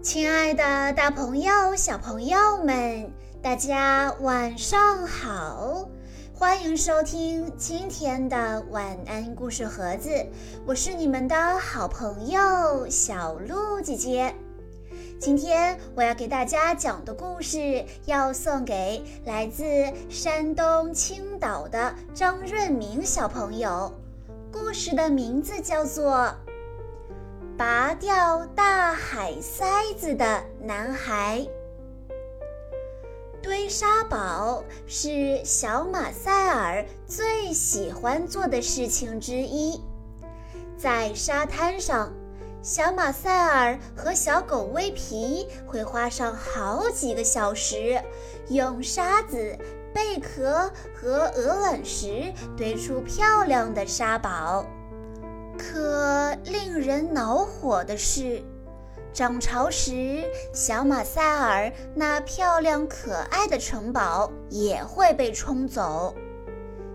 亲爱的，大朋友、小朋友们，大家晚上好！欢迎收听今天的晚安故事盒子，我是你们的好朋友小鹿姐姐。今天我要给大家讲的故事，要送给来自山东青岛的张润明小朋友。故事的名字叫做。拔掉大海塞子的男孩。堆沙堡是小马塞尔最喜欢做的事情之一。在沙滩上，小马塞尔和小狗威皮会花上好几个小时，用沙子、贝壳和鹅卵石堆出漂亮的沙堡。可令人恼火的是，涨潮时，小马塞尔那漂亮可爱的城堡也会被冲走。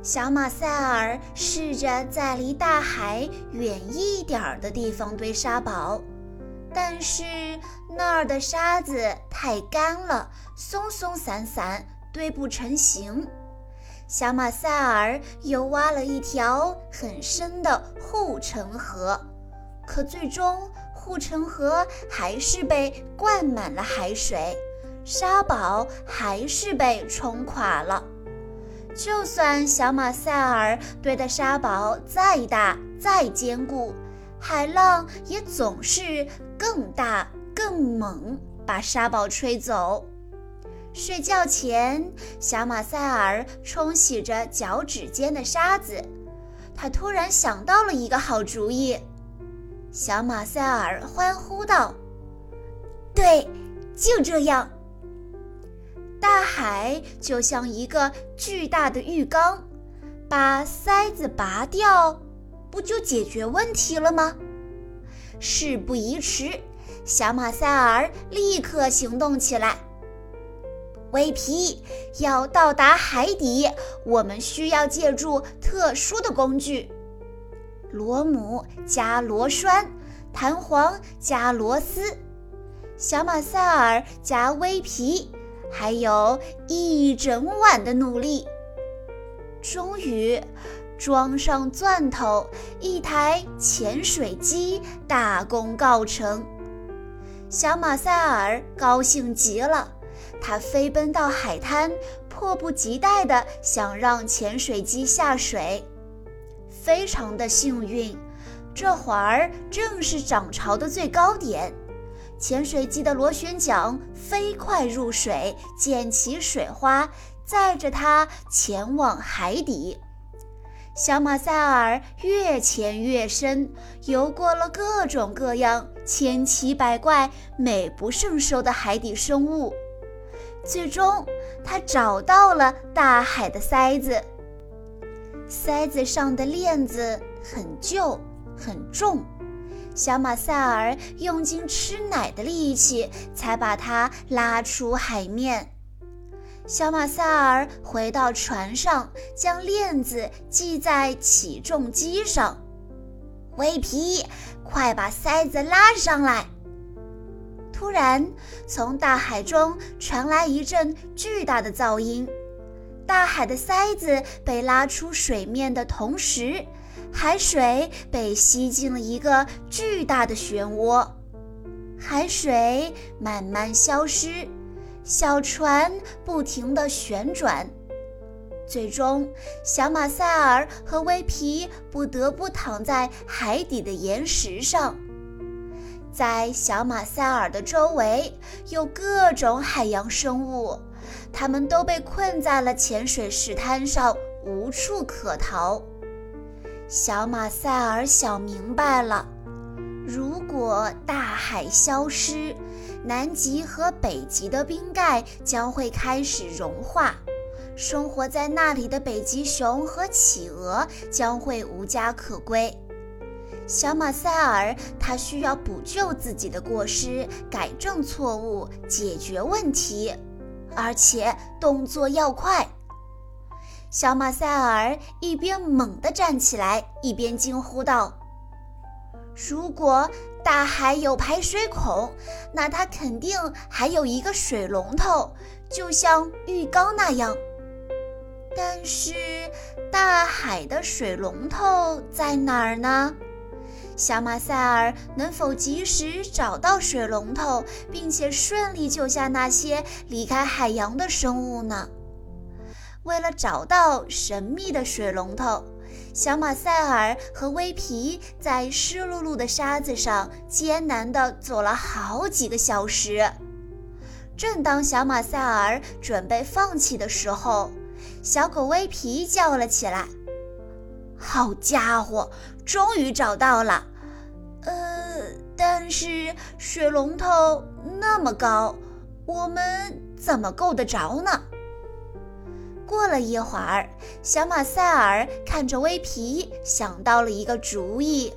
小马塞尔试着在离大海远一点儿的地方堆沙堡，但是那儿的沙子太干了，松松散散，堆不成形。小马塞尔又挖了一条很深的护城河，可最终护城河还是被灌满了海水，沙堡还是被冲垮了。就算小马塞尔堆的沙堡再大再坚固，海浪也总是更大更猛，把沙堡吹走。睡觉前，小马塞尔冲洗着脚趾间的沙子。他突然想到了一个好主意。小马塞尔欢呼道：“对，就这样！大海就像一个巨大的浴缸，把塞子拔掉，不就解决问题了吗？”事不宜迟，小马塞尔立刻行动起来。威皮要到达海底，我们需要借助特殊的工具：螺母加螺栓，弹簧加螺丝，小马塞尔加威皮，还有一整晚的努力。终于，装上钻头，一台潜水机大功告成。小马塞尔高兴极了。他飞奔到海滩，迫不及待地想让潜水机下水。非常的幸运，这会儿正是涨潮的最高点，潜水机的螺旋桨飞快入水，溅起水花，载着它前往海底。小马塞尔越潜越深，游过了各种各样、千奇百怪、美不胜收的海底生物。最终，他找到了大海的塞子。塞子上的链子很旧，很重，小马塞尔用尽吃奶的力气才把它拉出海面。小马塞尔回到船上，将链子系在起重机上。威皮，快把塞子拉上来！突然，从大海中传来一阵巨大的噪音。大海的塞子被拉出水面的同时，海水被吸进了一个巨大的漩涡。海水慢慢消失，小船不停地旋转。最终，小马塞尔和威皮不得不躺在海底的岩石上。在小马塞尔的周围有各种海洋生物，它们都被困在了浅水石滩上，无处可逃。小马塞尔想明白了：如果大海消失，南极和北极的冰盖将会开始融化，生活在那里的北极熊和企鹅将会无家可归。小马塞尔，他需要补救自己的过失，改正错误，解决问题，而且动作要快。小马塞尔一边猛地站起来，一边惊呼道：“如果大海有排水孔，那它肯定还有一个水龙头，就像浴缸那样。但是，大海的水龙头在哪儿呢？小马塞尔能否及时找到水龙头，并且顺利救下那些离开海洋的生物呢？为了找到神秘的水龙头。小马塞尔和威皮在湿漉漉的沙子上艰难地走了好几个小时。正当小马塞尔准备放弃的时候，小狗威皮叫了起来：“好家伙，终于找到了！呃，但是水龙头那么高，我们怎么够得着呢？”过了一会儿，小马塞尔看着威皮，想到了一个主意：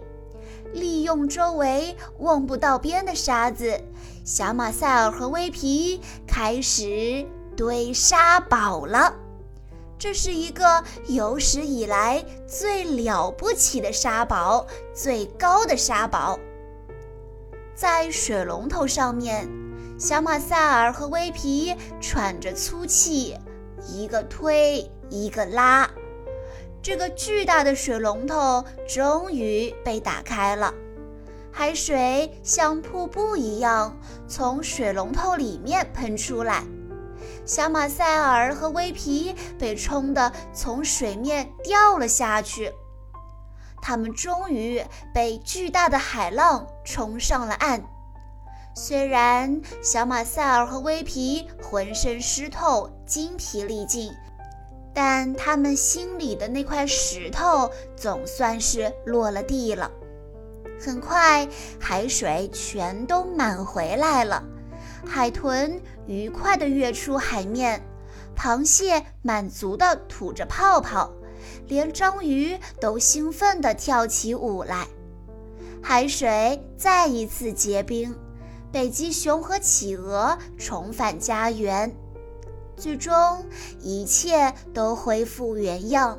利用周围望不到边的沙子，小马塞尔和威皮开始堆沙堡了。这是一个有史以来最了不起的沙堡，最高的沙堡。在水龙头上面，小马塞尔和威皮喘着粗气。一个推，一个拉，这个巨大的水龙头终于被打开了。海水像瀑布一样从水龙头里面喷出来，小马塞尔和威皮被冲得从水面掉了下去。他们终于被巨大的海浪冲上了岸。虽然小马塞尔和威皮浑身湿透、精疲力尽，但他们心里的那块石头总算是落了地了。很快，海水全都满回来了，海豚愉快地跃出海面，螃蟹满足地吐着泡泡，连章鱼都兴奋地跳起舞来。海水再一次结冰。北极熊和企鹅重返家园，最终一切都恢复原样。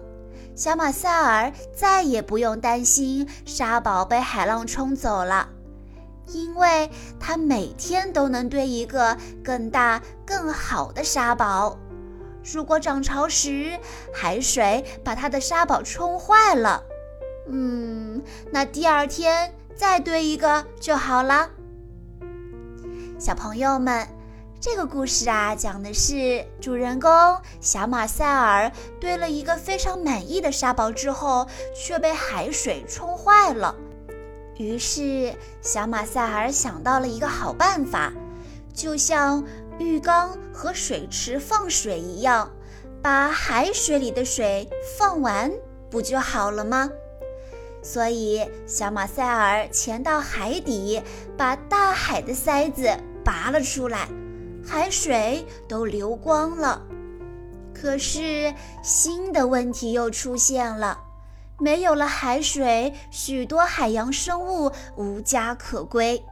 小马塞尔再也不用担心沙堡被海浪冲走了，因为他每天都能堆一个更大、更好的沙堡。如果涨潮时海水把他的沙堡冲坏了，嗯，那第二天再堆一个就好了。小朋友们，这个故事啊，讲的是主人公小马塞尔堆了一个非常满意的沙堡之后，却被海水冲坏了。于是，小马塞尔想到了一个好办法，就像浴缸和水池放水一样，把海水里的水放完，不就好了吗？所以，小马塞尔潜到海底，把大海的塞子拔了出来，海水都流光了。可是，新的问题又出现了：没有了海水，许多海洋生物无家可归。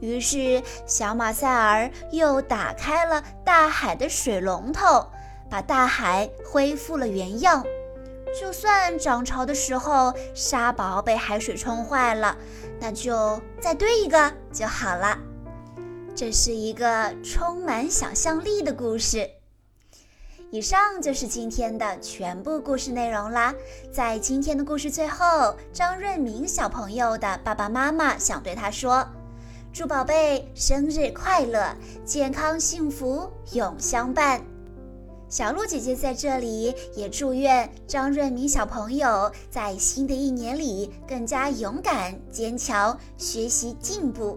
于是，小马塞尔又打开了大海的水龙头，把大海恢复了原样。就算涨潮的时候沙堡被海水冲坏了，那就再堆一个就好了。这是一个充满想象力的故事。以上就是今天的全部故事内容啦。在今天的故事最后，张润明小朋友的爸爸妈妈想对他说：“祝宝贝生日快乐，健康幸福永相伴。”小鹿姐姐在这里也祝愿张润明小朋友在新的一年里更加勇敢、坚强，学习进步。